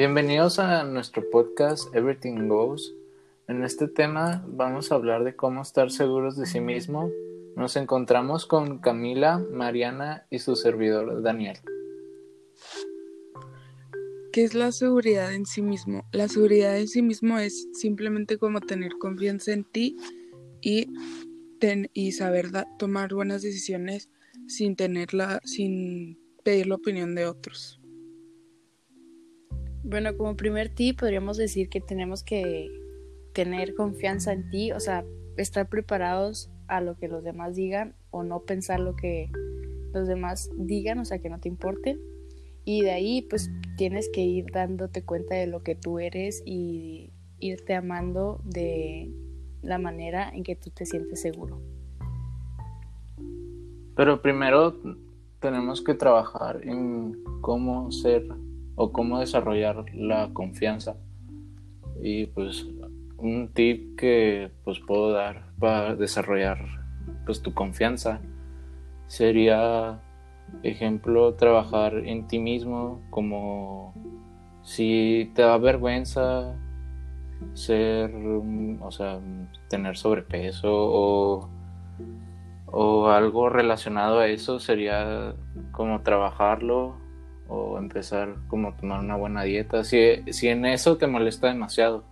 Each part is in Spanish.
Bienvenidos a nuestro podcast Everything Goes. En este tema vamos a hablar de cómo estar seguros de sí mismo. Nos encontramos con Camila, Mariana y su servidor Daniel. ¿Qué es la seguridad en sí mismo? La seguridad en sí mismo es simplemente como tener confianza en ti y, y saber tomar buenas decisiones sin tenerla, sin pedir la opinión de otros. Bueno, como primer tip podríamos decir que tenemos que tener confianza en ti, o sea, estar preparados a lo que los demás digan o no pensar lo que los demás digan, o sea, que no te importe. Y de ahí pues tienes que ir dándote cuenta de lo que tú eres y irte amando de la manera en que tú te sientes seguro. Pero primero tenemos que trabajar en cómo ser o cómo desarrollar la confianza. Y pues un tip que pues puedo dar para desarrollar pues tu confianza sería ejemplo trabajar en ti mismo como si te da vergüenza ser o sea tener sobrepeso o o algo relacionado a eso sería como trabajarlo o empezar como a tomar una buena dieta, si, si en eso te molesta demasiado.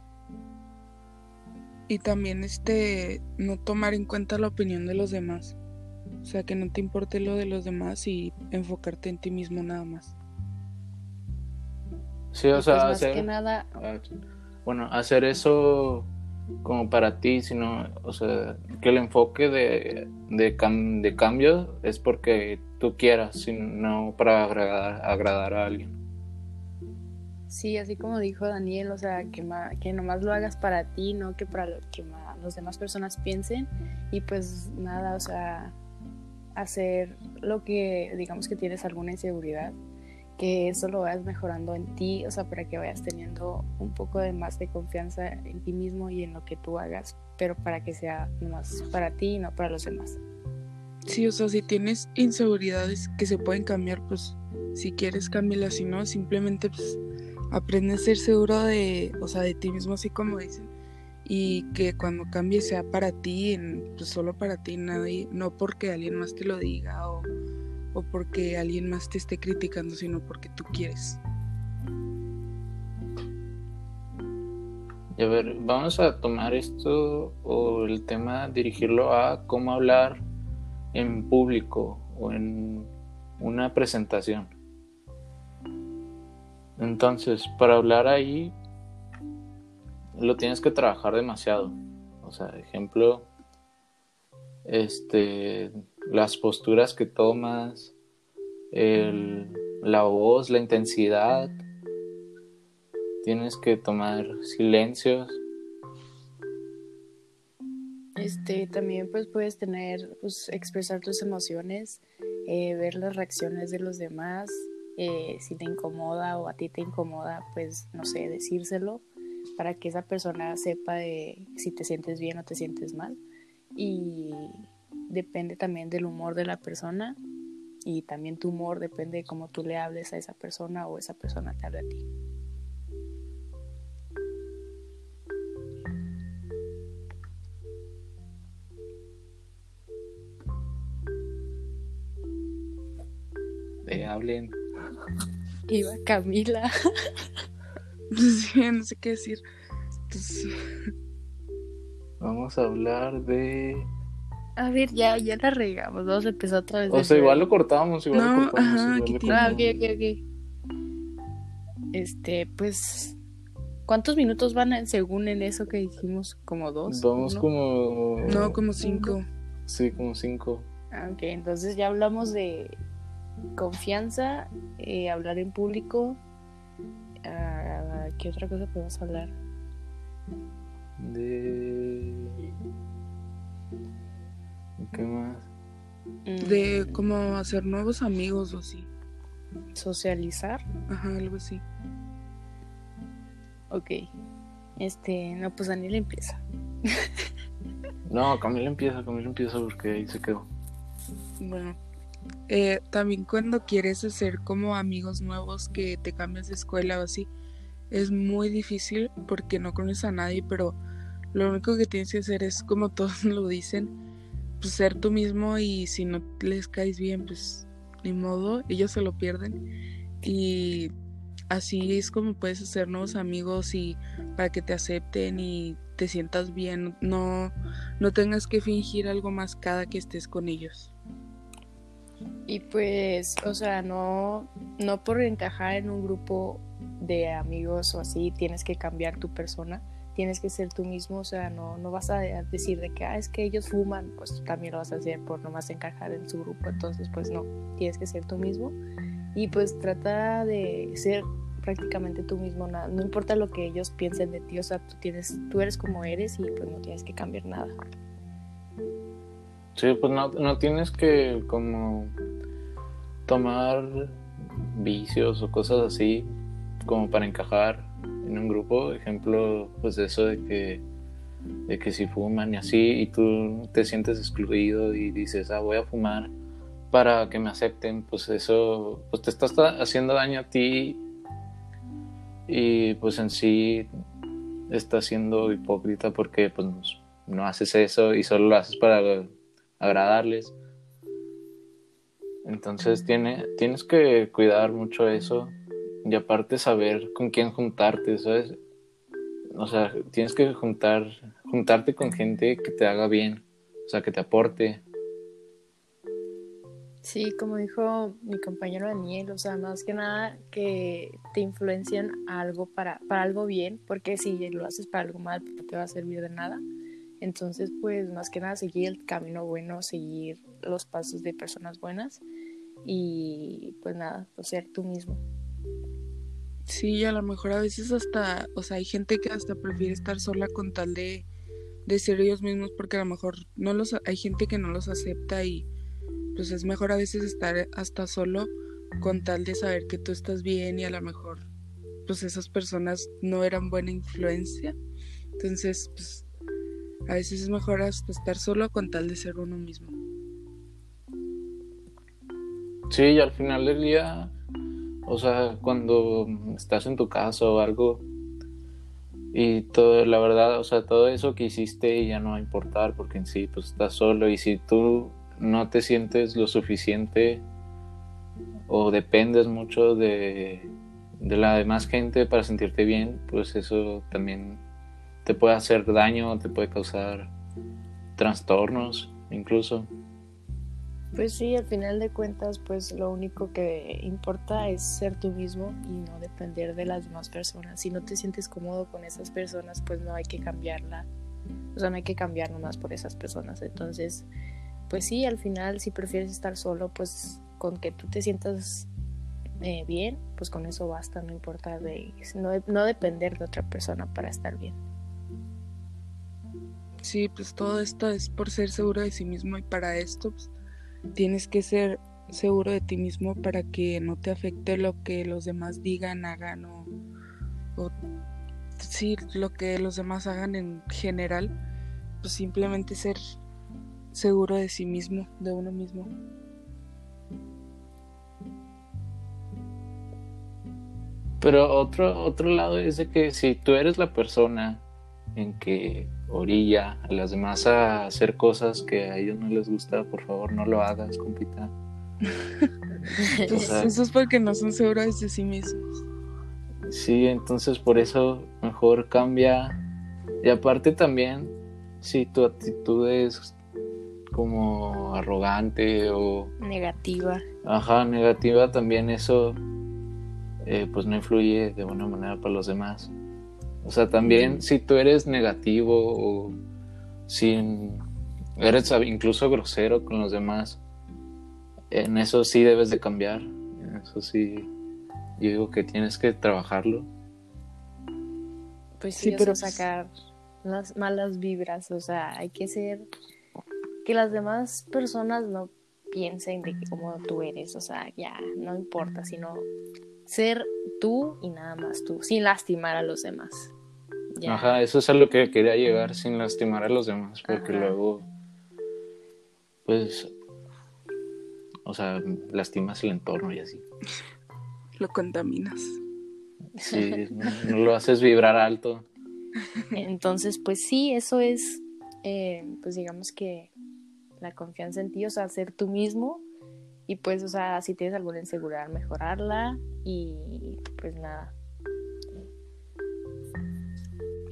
Y también este no tomar en cuenta la opinión de los demás. O sea, que no te importe lo de los demás y enfocarte en ti mismo nada más. Sí, o sea, pues más que nada... Ah, bueno, hacer eso como para ti, sino, o sea, que el enfoque de, de, de cambio es porque tú quieras, sino para agradar, agradar a alguien. Sí, así como dijo Daniel, o sea, que, que nomás lo hagas para ti, no que para lo que las demás personas piensen. Y pues nada, o sea, hacer lo que digamos que tienes alguna inseguridad, que eso lo vayas mejorando en ti, o sea, para que vayas teniendo un poco de más de confianza en ti mismo y en lo que tú hagas, pero para que sea más para ti y no para los demás. Sí, o sea, si tienes inseguridades que se pueden cambiar, pues si quieres cámbialas, si no, simplemente pues aprende a ser seguro de, o sea, de ti mismo, así como dicen, y que cuando cambie sea para ti, pues solo para ti, nadie, no porque alguien más te lo diga o o porque alguien más te esté criticando, sino porque tú quieres. Y a ver, vamos a tomar esto o el tema, dirigirlo a cómo hablar en público o en una presentación. Entonces, para hablar ahí, lo tienes que trabajar demasiado. O sea, ejemplo, este, las posturas que tomas, la voz, la intensidad. Tienes que tomar silencios. Este, también pues puedes tener, pues expresar tus emociones, eh, ver las reacciones de los demás, eh, si te incomoda o a ti te incomoda, pues no sé, decírselo para que esa persona sepa de si te sientes bien o te sientes mal. Y depende también del humor de la persona y también tu humor depende de cómo tú le hables a esa persona o esa persona te habla a ti. Te hablen. Iba Camila. sí, no sé qué decir. Vamos a hablar de a ver, ya, ya la regamos. Vamos a empezar otra vez. O sea, igual lo cortábamos, igual no, lo cortamos. Ajá, igual Ah, ok, ok, ok. Este, pues. ¿Cuántos minutos van en, según en eso que dijimos? ¿Como dos? Vamos como. No, como cinco. Sí, como cinco. Ah, ok, entonces ya hablamos de confianza, eh, hablar en público. Uh, ¿Qué otra cosa podemos hablar? De. ¿Qué más? De mm. cómo hacer nuevos amigos o así. Socializar. Ajá, algo así. Ok. Este, no, pues Daniel empieza. no, Camila empieza, Camila empieza porque ahí se quedó. Bueno. Eh, también cuando quieres hacer como amigos nuevos que te cambias de escuela o así, es muy difícil porque no conoces a nadie, pero lo único que tienes que hacer es, como todos lo dicen, pues ser tú mismo y si no les caes bien, pues ni modo, ellos se lo pierden. Y así es como puedes hacer nuevos amigos y para que te acepten y te sientas bien, no, no tengas que fingir algo más cada que estés con ellos. Y pues, o sea, no, no por encajar en un grupo de amigos o así, tienes que cambiar tu persona, tienes que ser tú mismo, o sea, no, no vas a decir de que, ah, es que ellos fuman, pues también lo vas a hacer por nomás encajar en su grupo, entonces pues no, tienes que ser tú mismo y pues trata de ser prácticamente tú mismo, no, no importa lo que ellos piensen de ti, o sea, tú, tienes, tú eres como eres y pues no tienes que cambiar nada. Sí, pues no, no tienes que como tomar vicios o cosas así como para encajar en un grupo, ejemplo, pues eso de que de que si fuman y así y tú te sientes excluido y dices, "Ah, voy a fumar para que me acepten", pues eso pues te estás haciendo daño a ti y pues en sí estás siendo hipócrita porque pues no haces eso y solo lo haces para agradarles. Entonces tiene, tienes que cuidar mucho eso y aparte saber con quién juntarte, ¿sabes? O sea, tienes que juntar, juntarte con gente que te haga bien, o sea, que te aporte. Sí, como dijo mi compañero Daniel, o sea, más que nada que te influencien algo para, para algo bien, porque si lo haces para algo mal, no te va a servir de nada. Entonces, pues más que nada seguir el camino bueno, seguir los pasos de personas buenas y pues nada, pues, ser tú mismo. Sí, a lo mejor a veces hasta, o sea, hay gente que hasta prefiere estar sola con tal de, de ser ellos mismos porque a lo mejor no los, hay gente que no los acepta y pues es mejor a veces estar hasta solo con tal de saber que tú estás bien y a lo mejor pues esas personas no eran buena influencia. Entonces, pues a veces es mejor hasta estar solo con tal de ser uno mismo. Sí, y al final del día, o sea, cuando estás en tu casa o algo, y todo, la verdad, o sea, todo eso que hiciste ya no va a importar porque en sí, pues estás solo y si tú no te sientes lo suficiente o dependes mucho de, de la demás gente para sentirte bien, pues eso también te puede hacer daño, te puede causar trastornos incluso. Pues sí, al final de cuentas, pues lo único que importa es ser tú mismo y no depender de las demás personas. Si no te sientes cómodo con esas personas, pues no hay que cambiarla. O sea, no hay que cambiar nomás por esas personas. Entonces, pues sí, al final, si prefieres estar solo, pues con que tú te sientas eh, bien, pues con eso basta, no importa de no, no depender de otra persona para estar bien. Sí, pues todo esto es por ser seguro de sí mismo y para esto pues, tienes que ser seguro de ti mismo para que no te afecte lo que los demás digan, hagan o, o sí, lo que los demás hagan en general, pues simplemente ser seguro de sí mismo, de uno mismo. Pero otro, otro lado es de que si tú eres la persona en que orilla a las demás a hacer cosas que a ellos no les gusta, por favor no lo hagas, compita. eso es porque no son seguros de sí mismos. Sí, entonces por eso mejor cambia. Y aparte también, si tu actitud es como arrogante o... Negativa. Ajá, negativa también eso eh, pues no influye de buena manera para los demás. O sea, también si tú eres negativo o sin eres incluso grosero con los demás, en eso sí debes de cambiar. En eso sí, yo digo que tienes que trabajarlo. Pues sí, pero sacar las malas vibras, o sea, hay que ser que las demás personas no piensen de cómo tú eres, o sea, ya no importa, sino ser tú y nada más tú, sin lastimar a los demás. Ajá, eso es a lo que quería llegar sin lastimar a los demás, porque luego, pues, o sea, lastimas el entorno y así. Lo contaminas. Sí, no, lo haces vibrar alto. Entonces, pues sí, eso es, eh, pues digamos que la confianza en ti, o sea, ser tú mismo y pues, o sea, si tienes alguna inseguridad, mejorarla y pues nada.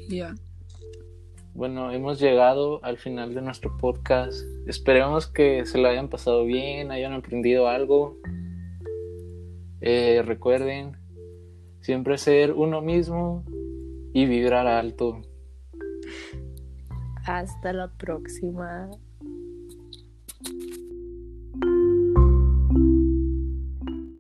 Ya. Bueno, hemos llegado al final de nuestro podcast. Esperemos que se lo hayan pasado bien, hayan aprendido algo. Eh, recuerden siempre ser uno mismo y vibrar alto. Hasta la próxima.